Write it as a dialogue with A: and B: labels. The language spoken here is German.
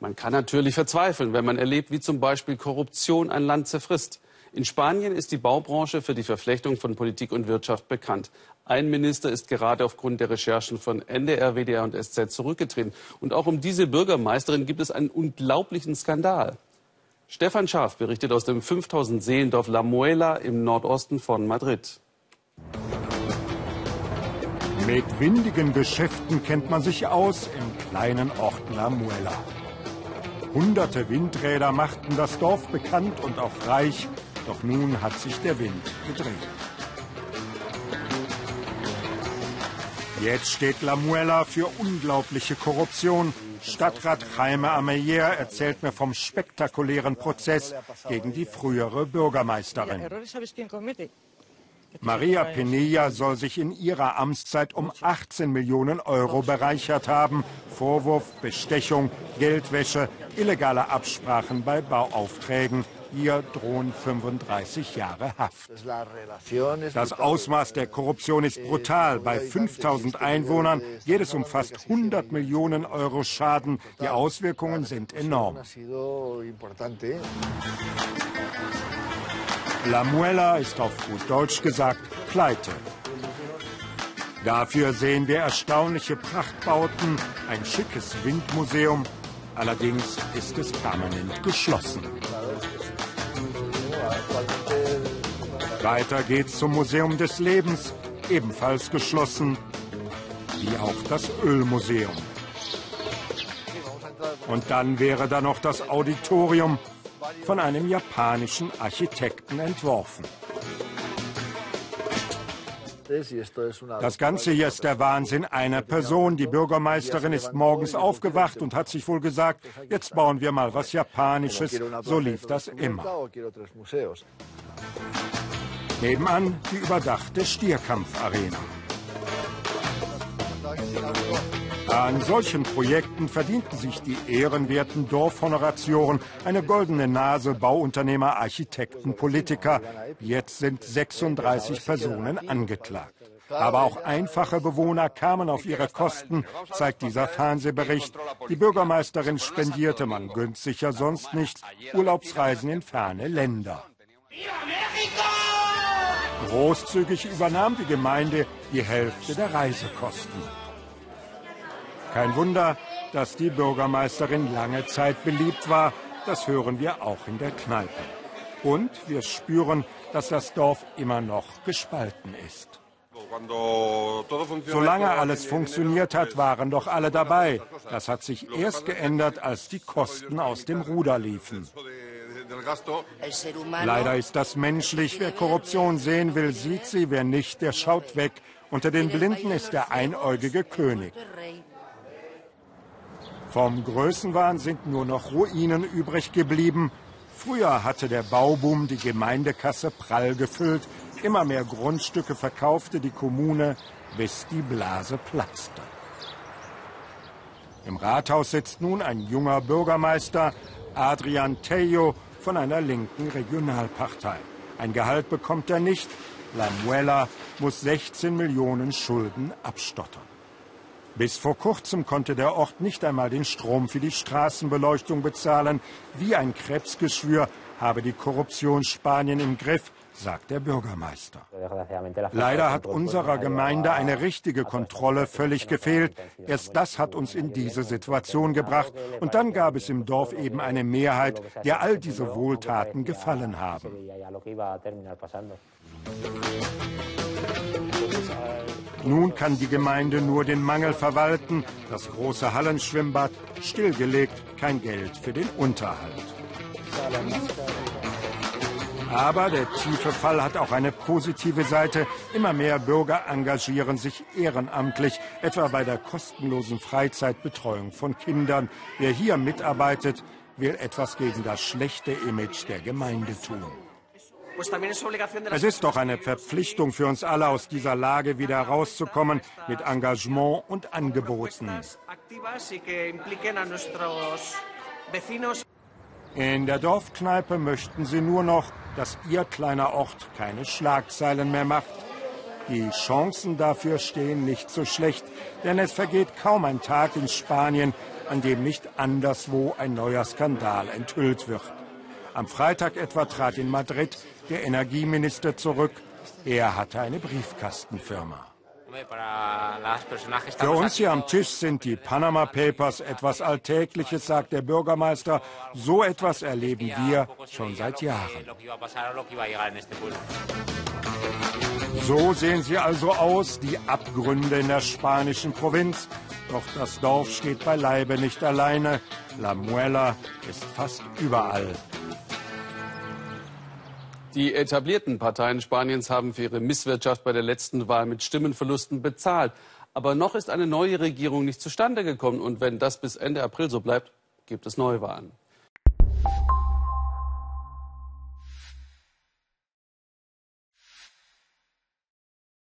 A: Man kann natürlich verzweifeln, wenn man erlebt, wie zum Beispiel Korruption ein Land zerfrisst. In Spanien ist die Baubranche für die Verflechtung von Politik und Wirtschaft bekannt. Ein Minister ist gerade aufgrund der Recherchen von NDR, WDR und SZ zurückgetreten. Und auch um diese Bürgermeisterin gibt es einen unglaublichen Skandal. Stefan Schaaf berichtet aus dem 5000 Seelendorf La Muela im Nordosten von Madrid.
B: Mit windigen Geschäften kennt man sich aus im kleinen Ort La Muela. Hunderte Windräder machten das Dorf bekannt und auch reich, doch nun hat sich der Wind gedreht. Jetzt steht La Muela für unglaubliche Korruption. Stadtrat Jaime Ameyer erzählt mir vom spektakulären Prozess gegen die frühere Bürgermeisterin. Maria Penilla soll sich in ihrer Amtszeit um 18 Millionen Euro bereichert haben. Vorwurf Bestechung, Geldwäsche, illegale Absprachen bei Bauaufträgen. Ihr drohen 35 Jahre Haft. Das Ausmaß der Korruption ist brutal. Bei 5000 Einwohnern geht es um fast 100 Millionen Euro Schaden. Die Auswirkungen sind enorm. La Muela ist auf gut Deutsch gesagt pleite. Dafür sehen wir erstaunliche Prachtbauten, ein schickes Windmuseum. Allerdings ist es permanent geschlossen. Weiter geht's zum Museum des Lebens, ebenfalls geschlossen, wie auch das Ölmuseum. Und dann wäre da noch das Auditorium, von einem japanischen Architekten entworfen. Das Ganze hier ist der Wahnsinn einer Person. Die Bürgermeisterin ist morgens aufgewacht und hat sich wohl gesagt, jetzt bauen wir mal was Japanisches. So lief das immer. Nebenan die überdachte Stierkampfarena. An solchen Projekten verdienten sich die ehrenwerten Dorfhonorationen eine goldene Nase Bauunternehmer, Architekten, Politiker. Jetzt sind 36 Personen angeklagt. Aber auch einfache Bewohner kamen auf ihre Kosten, zeigt dieser Fernsehbericht. Die Bürgermeisterin spendierte, man ja sonst nichts, Urlaubsreisen in ferne Länder. Großzügig übernahm die Gemeinde die Hälfte der Reisekosten. Kein Wunder, dass die Bürgermeisterin lange Zeit beliebt war. Das hören wir auch in der Kneipe. Und wir spüren, dass das Dorf immer noch gespalten ist. Solange alles funktioniert hat, waren doch alle dabei. Das hat sich erst geändert, als die Kosten aus dem Ruder liefen. Leider ist das menschlich. Wer Korruption sehen will, sieht sie. Wer nicht, der schaut weg. Unter den Blinden ist der einäugige König. Vom Größenwahn sind nur noch Ruinen übrig geblieben. Früher hatte der Bauboom die Gemeindekasse prall gefüllt. Immer mehr Grundstücke verkaufte die Kommune, bis die Blase platzte. Im Rathaus sitzt nun ein junger Bürgermeister, Adrian Tejo, von einer linken Regionalpartei. Ein Gehalt bekommt er nicht. La Muela muss 16 Millionen Schulden abstottern. Bis vor kurzem konnte der Ort nicht einmal den Strom für die Straßenbeleuchtung bezahlen. Wie ein Krebsgeschwür habe die Korruption Spanien im Griff, sagt der Bürgermeister. Leider hat unserer Gemeinde eine richtige Kontrolle völlig gefehlt. Erst das hat uns in diese Situation gebracht. Und dann gab es im Dorf eben eine Mehrheit, der all diese Wohltaten gefallen haben. Nun kann die Gemeinde nur den Mangel verwalten. Das große Hallenschwimmbad stillgelegt, kein Geld für den Unterhalt. Aber der tiefe Fall hat auch eine positive Seite. Immer mehr Bürger engagieren sich ehrenamtlich, etwa bei der kostenlosen Freizeitbetreuung von Kindern. Wer hier mitarbeitet, will etwas gegen das schlechte Image der Gemeinde tun. Es ist doch eine Verpflichtung für uns alle, aus dieser Lage wieder herauszukommen mit Engagement und Angeboten. In der Dorfkneipe möchten sie nur noch, dass ihr kleiner Ort keine Schlagzeilen mehr macht. Die Chancen dafür stehen nicht so schlecht, denn es vergeht kaum ein Tag in Spanien, an dem nicht anderswo ein neuer Skandal enthüllt wird. Am Freitag etwa trat in Madrid der Energieminister zurück. Er hatte eine Briefkastenfirma. Für uns hier am Tisch sind die Panama Papers etwas Alltägliches, sagt der Bürgermeister. So etwas erleben wir schon seit Jahren. So sehen sie also aus, die Abgründe in der spanischen Provinz. Doch das Dorf steht beileibe nicht alleine. La Muela ist fast überall.
A: Die etablierten Parteien Spaniens haben für ihre Misswirtschaft bei der letzten Wahl mit Stimmenverlusten bezahlt. Aber noch ist eine neue Regierung nicht zustande gekommen. Und wenn das bis Ende April so bleibt, gibt es Neuwahlen.